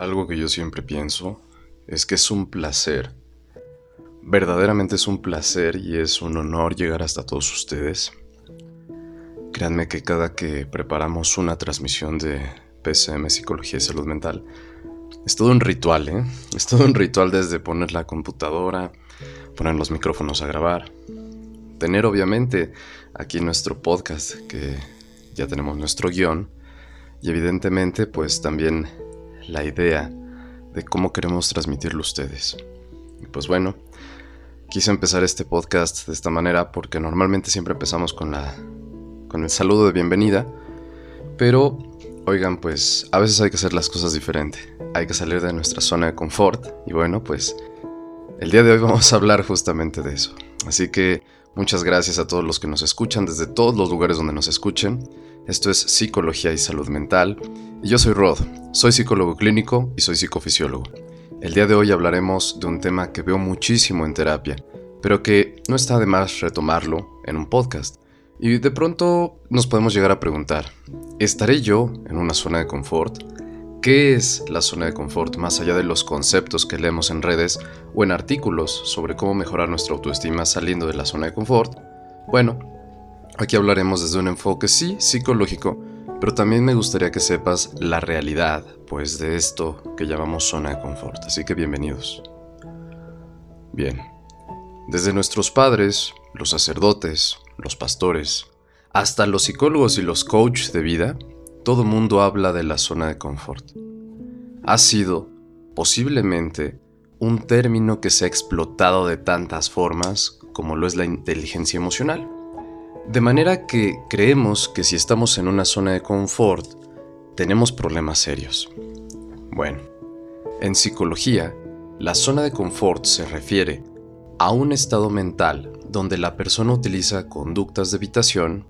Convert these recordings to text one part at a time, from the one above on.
Algo que yo siempre pienso es que es un placer, verdaderamente es un placer y es un honor llegar hasta todos ustedes. Créanme que cada que preparamos una transmisión de PCM Psicología y Salud Mental, es todo un ritual, ¿eh? Es todo un ritual desde poner la computadora, poner los micrófonos a grabar, tener obviamente aquí nuestro podcast, que ya tenemos nuestro guion, y evidentemente pues también la idea de cómo queremos transmitirlo a ustedes. Y pues bueno, quise empezar este podcast de esta manera porque normalmente siempre empezamos con la con el saludo de bienvenida, pero oigan, pues a veces hay que hacer las cosas diferente. Hay que salir de nuestra zona de confort y bueno, pues el día de hoy vamos a hablar justamente de eso. Así que muchas gracias a todos los que nos escuchan desde todos los lugares donde nos escuchen. Esto es Psicología y Salud Mental. Y yo soy Rod, soy psicólogo clínico y soy psicofisiólogo. El día de hoy hablaremos de un tema que veo muchísimo en terapia, pero que no está de más retomarlo en un podcast. Y de pronto nos podemos llegar a preguntar, ¿estaré yo en una zona de confort? ¿Qué es la zona de confort más allá de los conceptos que leemos en redes o en artículos sobre cómo mejorar nuestra autoestima saliendo de la zona de confort? Bueno, Aquí hablaremos desde un enfoque sí psicológico, pero también me gustaría que sepas la realidad, pues de esto que llamamos zona de confort. Así que bienvenidos. Bien, desde nuestros padres, los sacerdotes, los pastores, hasta los psicólogos y los coaches de vida, todo mundo habla de la zona de confort. Ha sido, posiblemente, un término que se ha explotado de tantas formas como lo es la inteligencia emocional. De manera que creemos que si estamos en una zona de confort, tenemos problemas serios. Bueno, en psicología, la zona de confort se refiere a un estado mental donde la persona utiliza conductas de evitación,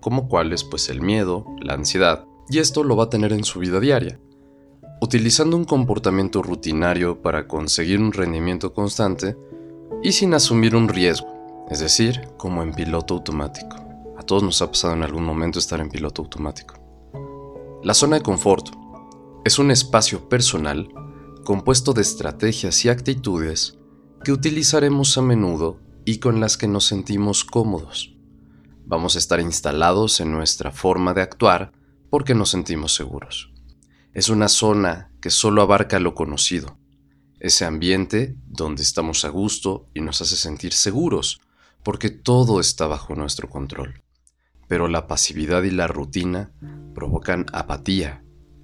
como cuáles pues el miedo, la ansiedad, y esto lo va a tener en su vida diaria, utilizando un comportamiento rutinario para conseguir un rendimiento constante y sin asumir un riesgo, es decir, como en piloto automático. A todos nos ha pasado en algún momento estar en piloto automático. La zona de confort es un espacio personal compuesto de estrategias y actitudes que utilizaremos a menudo y con las que nos sentimos cómodos. Vamos a estar instalados en nuestra forma de actuar porque nos sentimos seguros. Es una zona que solo abarca lo conocido, ese ambiente donde estamos a gusto y nos hace sentir seguros, porque todo está bajo nuestro control. Pero la pasividad y la rutina provocan apatía,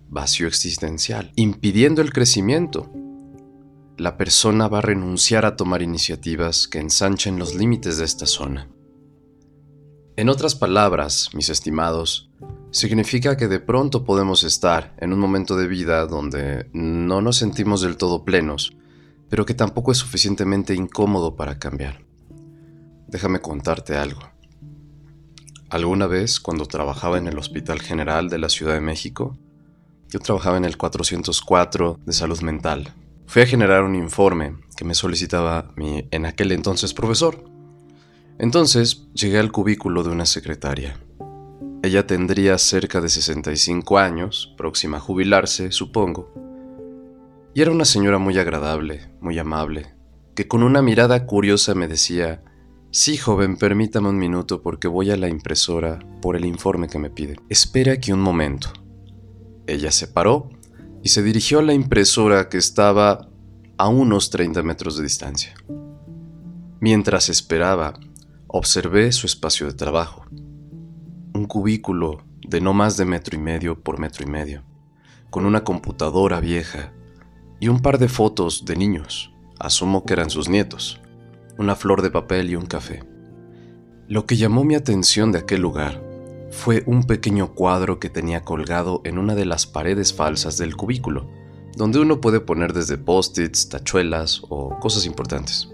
vacío existencial, impidiendo el crecimiento. La persona va a renunciar a tomar iniciativas que ensanchen los límites de esta zona. En otras palabras, mis estimados, significa que de pronto podemos estar en un momento de vida donde no nos sentimos del todo plenos, pero que tampoco es suficientemente incómodo para cambiar. Déjame contarte algo. Alguna vez, cuando trabajaba en el Hospital General de la Ciudad de México, yo trabajaba en el 404 de salud mental. Fui a generar un informe que me solicitaba mi en aquel entonces profesor. Entonces llegué al cubículo de una secretaria. Ella tendría cerca de 65 años, próxima a jubilarse, supongo. Y era una señora muy agradable, muy amable, que con una mirada curiosa me decía, Sí, joven, permítame un minuto porque voy a la impresora por el informe que me pide. Espera aquí un momento. Ella se paró y se dirigió a la impresora que estaba a unos 30 metros de distancia. Mientras esperaba, observé su espacio de trabajo. Un cubículo de no más de metro y medio por metro y medio, con una computadora vieja y un par de fotos de niños, asumo que eran sus nietos una flor de papel y un café. Lo que llamó mi atención de aquel lugar fue un pequeño cuadro que tenía colgado en una de las paredes falsas del cubículo, donde uno puede poner desde post-its, tachuelas o cosas importantes.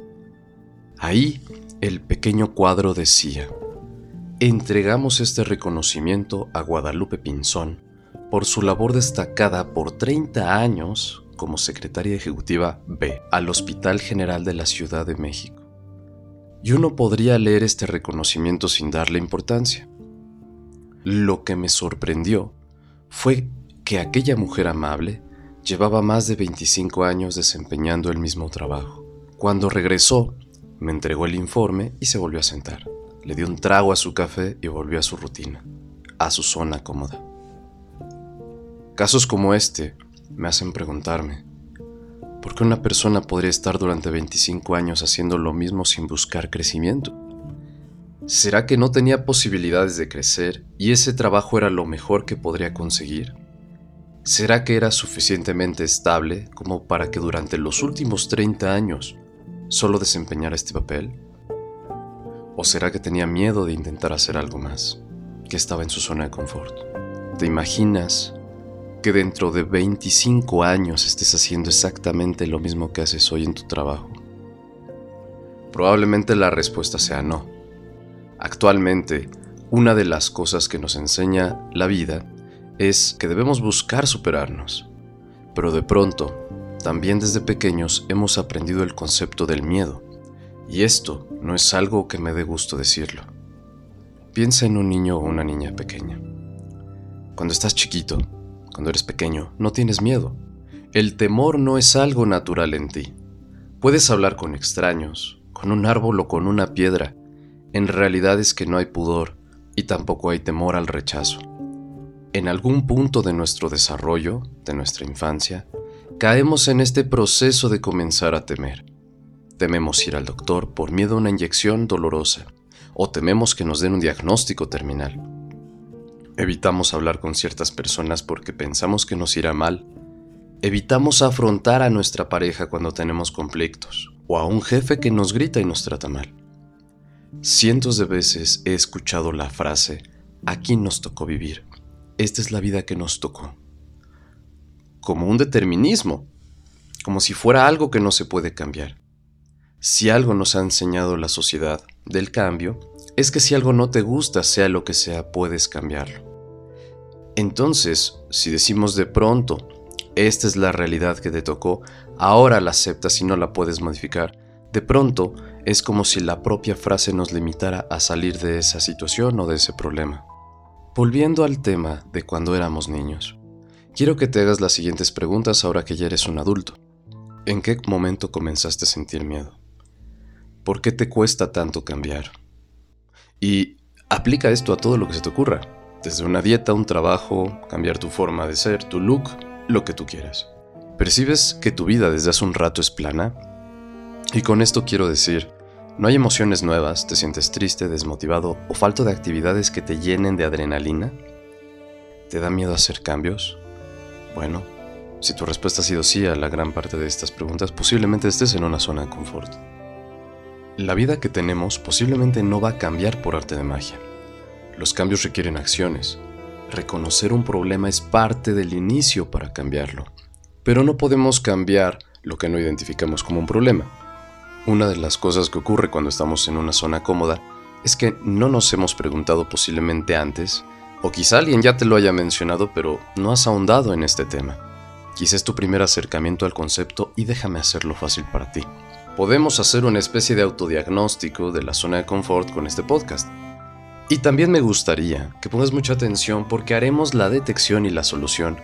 Ahí el pequeño cuadro decía, entregamos este reconocimiento a Guadalupe Pinzón por su labor destacada por 30 años como secretaria ejecutiva B al Hospital General de la Ciudad de México y uno podría leer este reconocimiento sin darle importancia. Lo que me sorprendió fue que aquella mujer amable llevaba más de 25 años desempeñando el mismo trabajo. Cuando regresó, me entregó el informe y se volvió a sentar. Le dio un trago a su café y volvió a su rutina, a su zona cómoda. Casos como este me hacen preguntarme, ¿por qué una persona podría estar durante 25 años haciendo lo mismo sin buscar crecimiento? ¿Será que no tenía posibilidades de crecer y ese trabajo era lo mejor que podría conseguir? ¿Será que era suficientemente estable como para que durante los últimos 30 años solo desempeñara este papel? ¿O será que tenía miedo de intentar hacer algo más, que estaba en su zona de confort? ¿Te imaginas que dentro de 25 años estés haciendo exactamente lo mismo que haces hoy en tu trabajo? Probablemente la respuesta sea no. Actualmente, una de las cosas que nos enseña la vida es que debemos buscar superarnos. Pero de pronto, también desde pequeños hemos aprendido el concepto del miedo y esto no es algo que me dé gusto decirlo. Piensa en un niño o una niña pequeña. Cuando estás chiquito, cuando eres pequeño, no tienes miedo. El temor no es algo natural en ti. Puedes hablar con extraños, con un árbol o con una piedra. En realidad es que no hay pudor y tampoco hay temor al rechazo. En algún punto de nuestro desarrollo, de nuestra infancia, caemos en este proceso de comenzar a temer. Tememos ir al doctor por miedo a una inyección dolorosa o tememos que nos den un diagnóstico terminal. Evitamos hablar con ciertas personas porque pensamos que nos irá mal. Evitamos afrontar a nuestra pareja cuando tenemos conflictos o a un jefe que nos grita y nos trata mal. Cientos de veces he escuchado la frase, aquí nos tocó vivir, esta es la vida que nos tocó. Como un determinismo, como si fuera algo que no se puede cambiar. Si algo nos ha enseñado la sociedad del cambio, es que si algo no te gusta, sea lo que sea, puedes cambiarlo. Entonces, si decimos de pronto, esta es la realidad que te tocó, ahora la aceptas y no la puedes modificar, de pronto es como si la propia frase nos limitara a salir de esa situación o de ese problema. Volviendo al tema de cuando éramos niños, quiero que te hagas las siguientes preguntas ahora que ya eres un adulto. ¿En qué momento comenzaste a sentir miedo? ¿Por qué te cuesta tanto cambiar? Y aplica esto a todo lo que se te ocurra, desde una dieta, un trabajo, cambiar tu forma de ser, tu look, lo que tú quieras. ¿Percibes que tu vida desde hace un rato es plana? Y con esto quiero decir, no hay emociones nuevas, te sientes triste, desmotivado o falto de actividades que te llenen de adrenalina. ¿Te da miedo hacer cambios? Bueno, si tu respuesta ha sido sí a la gran parte de estas preguntas, posiblemente estés en una zona de confort. La vida que tenemos posiblemente no va a cambiar por arte de magia. Los cambios requieren acciones. Reconocer un problema es parte del inicio para cambiarlo. Pero no podemos cambiar lo que no identificamos como un problema. Una de las cosas que ocurre cuando estamos en una zona cómoda es que no nos hemos preguntado posiblemente antes, o quizá alguien ya te lo haya mencionado, pero no has ahondado en este tema. Quizá es tu primer acercamiento al concepto y déjame hacerlo fácil para ti podemos hacer una especie de autodiagnóstico de la zona de confort con este podcast. Y también me gustaría que pongas mucha atención porque haremos la detección y la solución,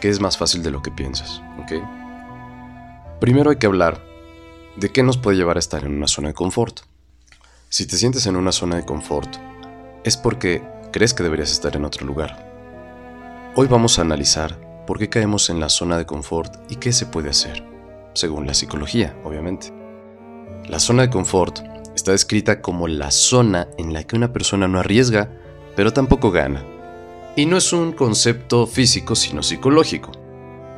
que es más fácil de lo que piensas, ¿ok? Primero hay que hablar de qué nos puede llevar a estar en una zona de confort. Si te sientes en una zona de confort, es porque crees que deberías estar en otro lugar. Hoy vamos a analizar por qué caemos en la zona de confort y qué se puede hacer, según la psicología, obviamente. La zona de confort está descrita como la zona en la que una persona no arriesga, pero tampoco gana. Y no es un concepto físico, sino psicológico.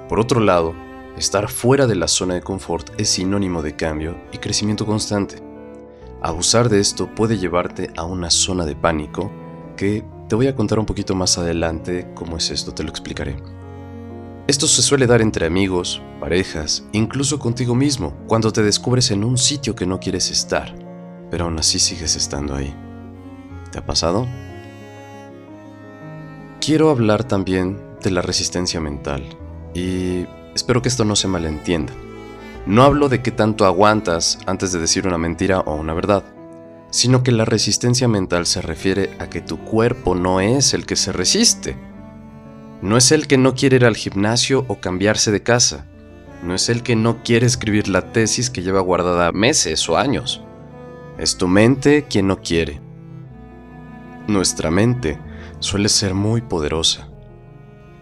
Por otro lado, estar fuera de la zona de confort es sinónimo de cambio y crecimiento constante. Abusar de esto puede llevarte a una zona de pánico te voy a contar un poquito más adelante cómo es esto, te lo explicaré. Esto se suele dar entre amigos, parejas, incluso contigo mismo, cuando te descubres en un sitio que no quieres estar, pero aún así sigues estando ahí. ¿Te ha pasado? Quiero hablar también de la resistencia mental, y espero que esto no se malentienda. No hablo de qué tanto aguantas antes de decir una mentira o una verdad, sino que la resistencia mental se refiere a que tu cuerpo no es el que se resiste, No es el que no quiere ir al gimnasio o cambiarse de casa. No es el que no quiere escribir la tesis que lleva guardada meses o años. Es tu mente quien no quiere. Nuestra mente suele ser muy poderosa,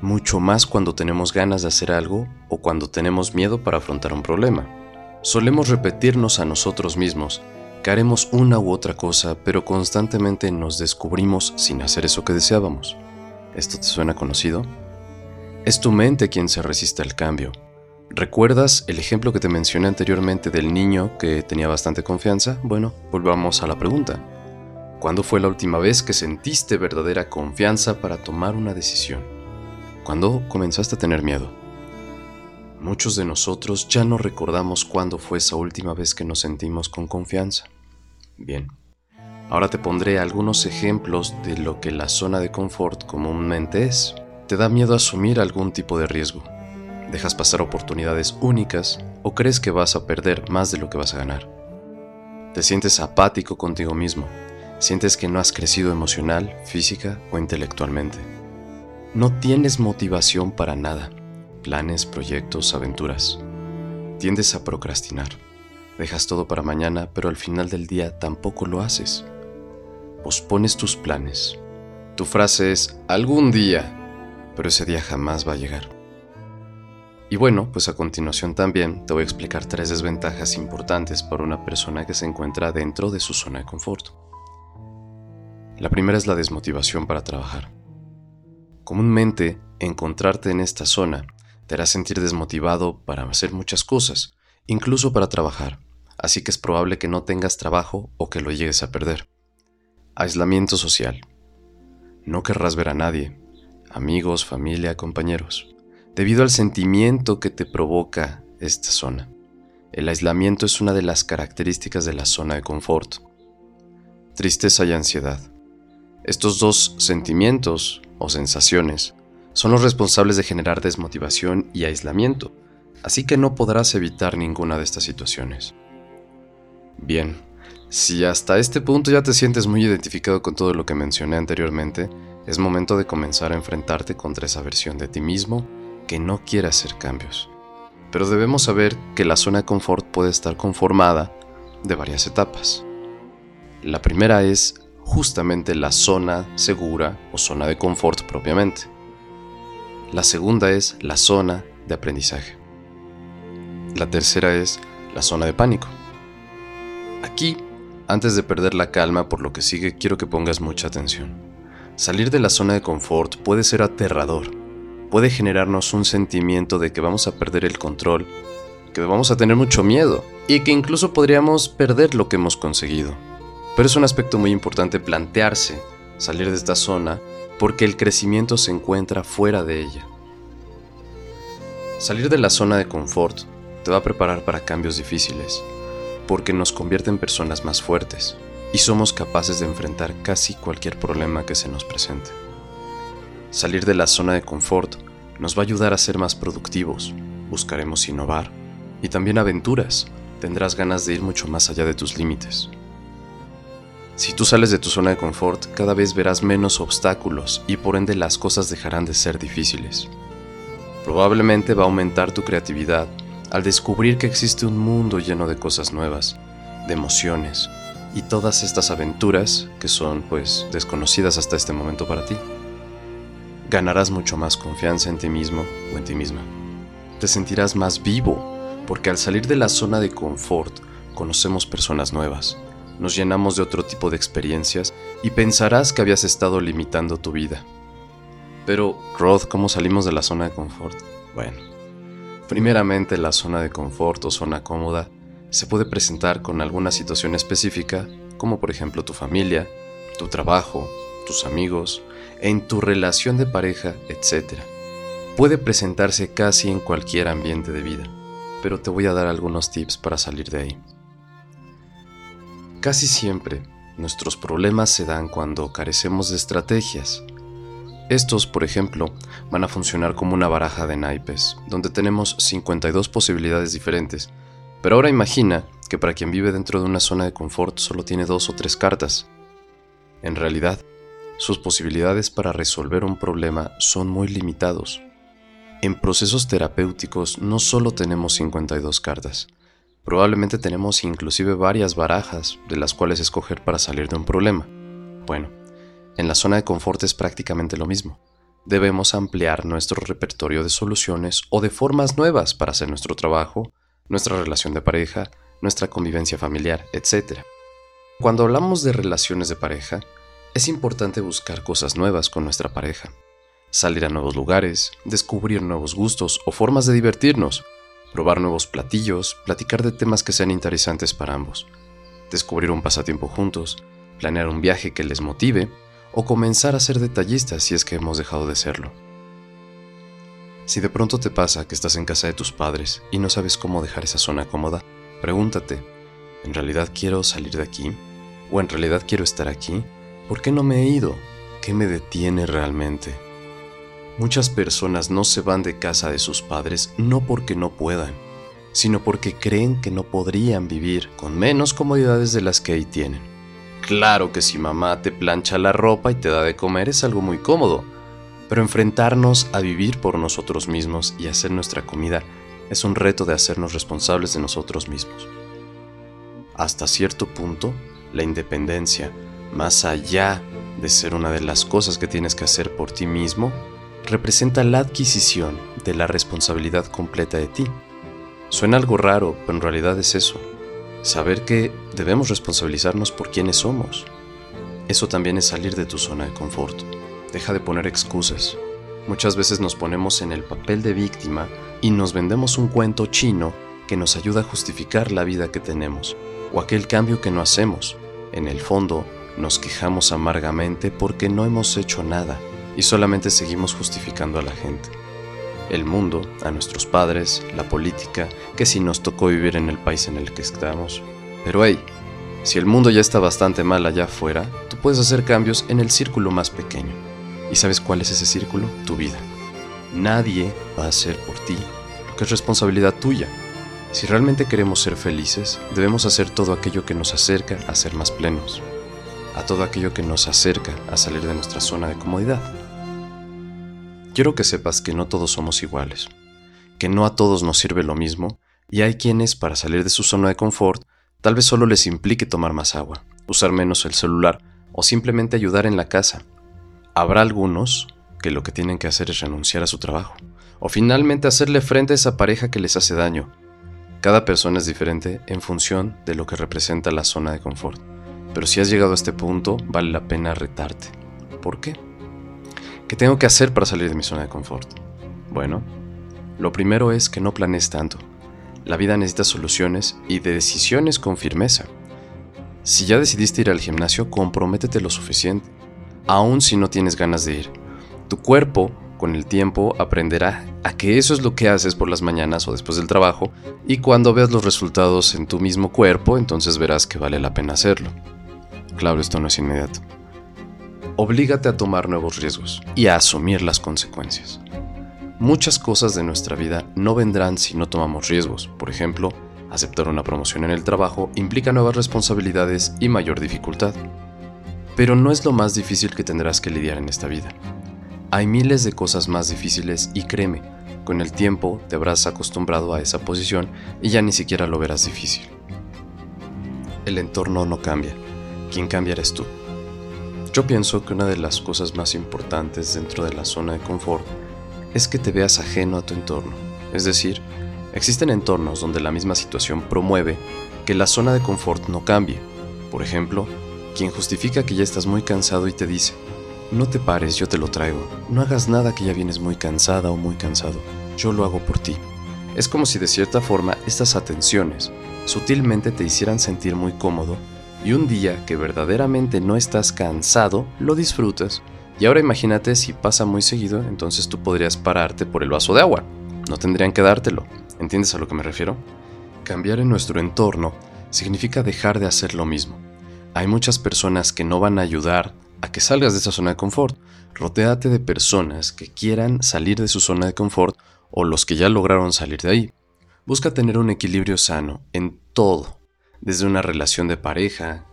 mucho más cuando tenemos ganas de hacer algo o cuando tenemos miedo para afrontar un problema. Solemos repetirnos a nosotros mismos haremos una u otra cosa, pero constantemente nos descubrimos sin hacer eso que deseábamos. ¿Esto te suena conocido? Es tu mente quien se resiste al cambio. ¿Recuerdas el ejemplo que te mencioné anteriormente del niño que tenía bastante confianza? Bueno, volvamos a la pregunta. ¿Cuándo fue la última vez que sentiste verdadera confianza para tomar una decisión? ¿Cuándo comenzaste a tener miedo? Muchos de nosotros ya no recordamos cuándo fue esa última vez que nos sentimos con confianza. Bien, ahora te pondré algunos ejemplos de lo que la zona de confort comúnmente es. ¿Te da miedo asumir algún tipo de riesgo? ¿Dejas pasar oportunidades únicas o crees que vas a perder más de lo que vas a ganar? ¿Te sientes apático contigo mismo? ¿Sientes que no has crecido emocional, física o intelectualmente? No tienes motivación para nada planes, proyectos, aventuras. Tiendes a procrastinar. Dejas todo para mañana, pero al final del día tampoco lo haces. Pospones tus planes. Tu frase es algún día, pero ese día jamás va a llegar. Y bueno, pues a continuación también te voy a explicar tres desventajas importantes para una persona que se encuentra dentro de su zona de confort. La primera es la desmotivación para trabajar. Comúnmente, encontrarte en esta zona te hará sentir desmotivado para hacer muchas cosas, incluso para trabajar, así que es probable que no tengas trabajo o que lo llegues a perder. Aislamiento social. No querrás ver a nadie, amigos, familia, compañeros, debido al sentimiento que te provoca esta zona. El aislamiento es una de las características de la zona de confort. Tristeza y ansiedad. Estos dos sentimientos o sensaciones son los responsables de generar desmotivación y aislamiento, así que no podrás evitar ninguna de estas situaciones. Bien, si hasta este punto ya te sientes muy identificado con todo lo que mencioné anteriormente, es momento de comenzar a enfrentarte contra esa versión de ti mismo que no quiere hacer cambios. Pero debemos saber que la zona de confort puede estar conformada de varias etapas. La primera es justamente la zona segura o zona de confort propiamente. La segunda es la zona de aprendizaje. La tercera es la zona de pánico. Aquí, antes de perder la calma por lo que sigue, quiero que pongas mucha atención. Salir de la zona de confort puede ser aterrador, puede generarnos un sentimiento de que vamos a perder el control, que vamos a tener mucho miedo y que incluso podríamos perder lo que hemos conseguido. Pero es un aspecto muy importante plantearse salir de esta zona porque el crecimiento se encuentra fuera de ella. Salir de la zona de confort te va a preparar para cambios difíciles, porque nos convierte en personas más fuertes y somos capaces de enfrentar casi cualquier problema que se nos presente. Salir de la zona de confort nos va a ayudar a ser más productivos, buscaremos innovar y también aventuras, tendrás ganas de ir mucho más allá de tus límites. Si tú sales de tu zona de confort, cada vez verás menos obstáculos y por ende las cosas dejarán de ser difíciles. Probablemente va a aumentar tu creatividad al descubrir que existe un mundo lleno de cosas nuevas, de emociones y todas estas aventuras que son pues desconocidas hasta este momento para ti. Ganarás mucho más confianza en ti mismo o en ti misma. Te sentirás más vivo porque al salir de la zona de confort conocemos personas nuevas, nos llenamos de otro tipo de experiencias y pensarás que habías estado limitando tu vida. Pero, Rod, ¿cómo salimos de la zona de confort? Bueno, primeramente la zona de confort o zona cómoda se puede presentar con alguna situación específica, como por ejemplo tu familia, tu trabajo, tus amigos, en tu relación de pareja, etc. Puede presentarse casi en cualquier ambiente de vida, pero te voy a dar algunos tips para salir de ahí. Casi siempre, nuestros problemas se dan cuando carecemos de estrategias. Estos, por ejemplo, van a funcionar como una baraja de naipes, donde tenemos 52 posibilidades diferentes. Pero ahora imagina que para quien vive dentro de una zona de confort solo tiene dos o tres cartas. En realidad, sus posibilidades para resolver un problema son muy limitados. En procesos terapéuticos no solo tenemos 52 cartas, probablemente tenemos inclusive varias barajas de las cuales escoger para salir de un problema. Bueno, en la zona de confort es prácticamente lo mismo. Debemos ampliar nuestro repertorio de soluciones o de formas nuevas para hacer nuestro trabajo, nuestra relación de pareja, nuestra convivencia familiar, etc. Cuando hablamos de relaciones de pareja, es importante buscar cosas nuevas con nuestra pareja, salir a nuevos lugares, descubrir nuevos gustos o formas de divertirnos, probar nuevos platillos, platicar de temas que sean interesantes para ambos, descubrir un pasatiempo juntos, planear un viaje que les motive o comenzar a ser detallistas si es que hemos dejado de serlo. Si de pronto te pasa que estás en casa de tus padres y no sabes cómo dejar esa zona cómoda, pregúntate, ¿en realidad quiero salir de aquí? ¿O en realidad quiero estar aquí? ¿Por qué no me he ido? ¿Qué me detiene realmente? Muchas personas no se van de casa de sus padres no porque no puedan, sino porque creen que no podrían vivir con menos comodidades de las que ahí tienen. Claro que si mamá te plancha la ropa y te da de comer es algo muy cómodo, pero enfrentarnos a vivir por nosotros mismos y hacer nuestra comida es un reto de hacernos responsables de nosotros mismos. Hasta cierto punto, la independencia, más allá de ser una de las cosas que tienes que hacer por ti mismo, representa la adquisición de la responsabilidad completa de ti. Suena algo raro, pero en realidad es eso. Saber que debemos responsabilizarnos por quienes somos. Eso también es salir de tu zona de confort. Deja de poner excusas. Muchas veces nos ponemos en el papel de víctima y nos vendemos un cuento chino que nos ayuda a justificar la vida que tenemos o aquel cambio que no hacemos. En el fondo, nos quejamos amargamente porque no hemos hecho nada y solamente seguimos justificando a la gente. El mundo, a nuestros padres, la política, que si nos tocó vivir en el país en el que estamos. Pero hey, si el mundo ya está bastante mal allá afuera, tú puedes hacer cambios en el círculo más pequeño. ¿Y sabes cuál es ese círculo? Tu vida. Nadie va a hacer por ti lo que es responsabilidad tuya. Si realmente queremos ser felices, debemos hacer todo aquello que nos acerca a ser más plenos, a todo aquello que nos acerca a salir de nuestra zona de comodidad. Quiero que sepas que no todos somos iguales, que no a todos nos sirve lo mismo, y hay quienes, para salir de su zona de confort, tal vez solo les implique tomar más agua, usar menos el celular o simplemente ayudar en la casa. Habrá algunos que lo que tienen que hacer es renunciar a su trabajo, o finalmente hacerle frente a esa pareja que les hace daño. Cada persona es diferente en función de lo que representa la zona de confort, pero si has llegado a este punto, vale la pena retarte. ¿Por qué? ¿Qué tengo que hacer para salir de mi zona de confort? Bueno, lo primero es que no planees tanto. La vida necesita soluciones y de decisiones con firmeza. Si ya decidiste ir al gimnasio, comprométete lo suficiente, aun si no tienes ganas de ir. Tu cuerpo, con el tiempo, aprenderá a que eso es lo que haces por las mañanas o después del trabajo, y cuando veas los resultados en tu mismo cuerpo, entonces verás que vale la pena hacerlo. Claro, esto no es inmediato oblígate a tomar nuevos riesgos y a asumir las consecuencias. Muchas cosas de nuestra vida no vendrán si no tomamos riesgos. Por ejemplo, aceptar una promoción en el trabajo implica nuevas responsabilidades y mayor dificultad. Pero no es lo más difícil que tendrás que lidiar en esta vida. Hay miles de cosas más difíciles y créeme, con el tiempo te habrás acostumbrado a esa posición y ya ni siquiera lo verás difícil. El entorno no cambia, quien cambia eres tú. Yo pienso que una de las cosas más importantes dentro de la zona de confort es que te veas ajeno a tu entorno. Es decir, existen entornos donde la misma situación promueve que la zona de confort no cambie. Por ejemplo, quien justifica que ya estás muy cansado y te dice, no te pares, yo te lo traigo, no hagas nada que ya vienes muy cansada o muy cansado, yo lo hago por ti. Es como si de cierta forma estas atenciones sutilmente te hicieran sentir muy cómodo y un día que verdaderamente no estás cansado, lo disfrutas. Y ahora imagínate si pasa muy seguido, entonces tú podrías pararte por el vaso de agua. No tendrían que dártelo. ¿Entiendes a lo que me refiero? Cambiar en nuestro entorno significa dejar de hacer lo mismo. Hay muchas personas que no van a ayudar a que salgas de esa zona de confort. Rotéate de personas que quieran salir de su zona de confort o los que ya lograron salir de ahí. Busca tener un equilibrio sano en todo desde una relación de pareja,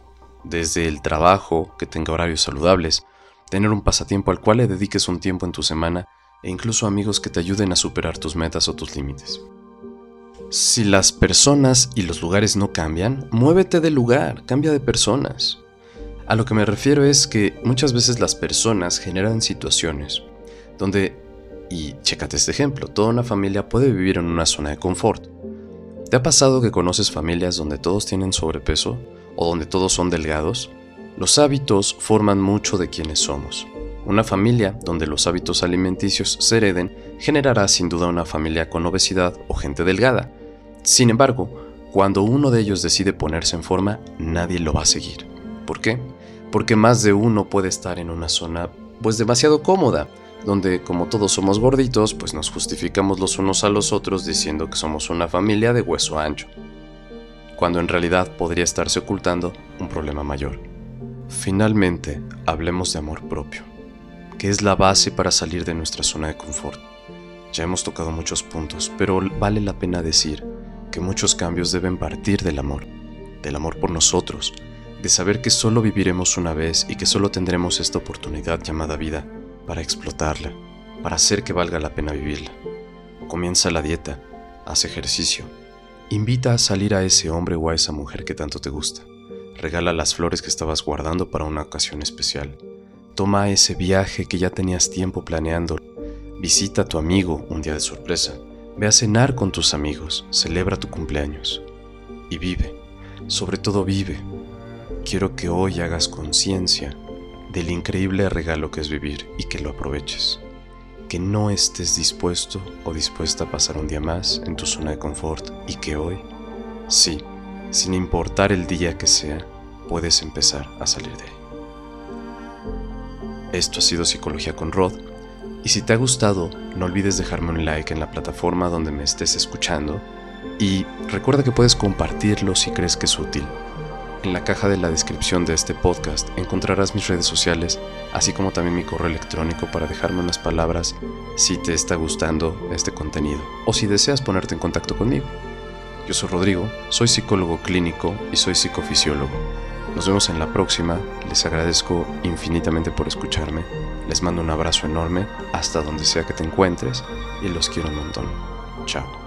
desde el trabajo que tenga horarios saludables, tener un pasatiempo al cual le dediques un tiempo en tu semana e incluso amigos que te ayuden a superar tus metas o tus límites. Si las personas y los lugares no cambian, muévete del lugar, cambia de personas. A lo que me refiero es que muchas veces las personas generan situaciones donde, y chécate este ejemplo, toda una familia puede vivir en una zona de confort. ¿Te ha pasado que conoces familias donde todos tienen sobrepeso o donde todos son delgados? Los hábitos forman mucho de quienes somos. Una familia donde los hábitos alimenticios se hereden generará sin duda una familia con obesidad o gente delgada. Sin embargo, cuando uno de ellos decide ponerse en forma, nadie lo va a seguir. ¿Por qué? Porque más de uno puede estar en una zona pues demasiado cómoda, donde como todos somos gorditos, pues nos justificamos los unos a los otros diciendo que somos una familia de hueso ancho, cuando en realidad podría estarse ocultando un problema mayor. Finalmente, hablemos de amor propio que es la base para salir de nuestra zona de confort. Ya hemos tocado muchos puntos, pero vale la pena decir que muchos cambios deben partir del amor, del amor por nosotros, de saber que solo viviremos una vez y que solo tendremos esta oportunidad llamada vida para explotarla, para hacer que valga la pena vivirla. Comienza la dieta, haz ejercicio, invita a salir a ese hombre o a esa mujer que tanto te gusta, regala las flores que estabas guardando para una ocasión especial Toma ese viaje que ya tenías tiempo planeando. Visita a tu amigo un día de sorpresa. Ve a cenar con tus amigos. Celebra tu cumpleaños. Y vive. Sobre todo vive. Quiero que hoy hagas conciencia del increíble regalo que es vivir y que lo aproveches. Que no estés dispuesto o dispuesta a pasar un día más en tu zona de confort y que hoy, sí, sin importar el día que sea, puedes empezar a salir de ahí. Esto ha sido Psicología con Rod. Y si te ha gustado, no olvides dejarme un like en la plataforma donde me estés escuchando. Y recuerda que puedes compartirlo si crees que es útil. En la caja de la descripción de este podcast encontrarás mis redes sociales, así como también mi correo electrónico para dejarme unas palabras si te está gustando este contenido o si deseas ponerte en contacto conmigo. Yo soy Rodrigo, soy psicólogo clínico y soy psicofisiólogo. Nos vemos en la próxima. Les agradezco infinitamente por escucharme. Les mando un abrazo enorme hasta donde sea que te encuentres y los quiero un montón. Chao.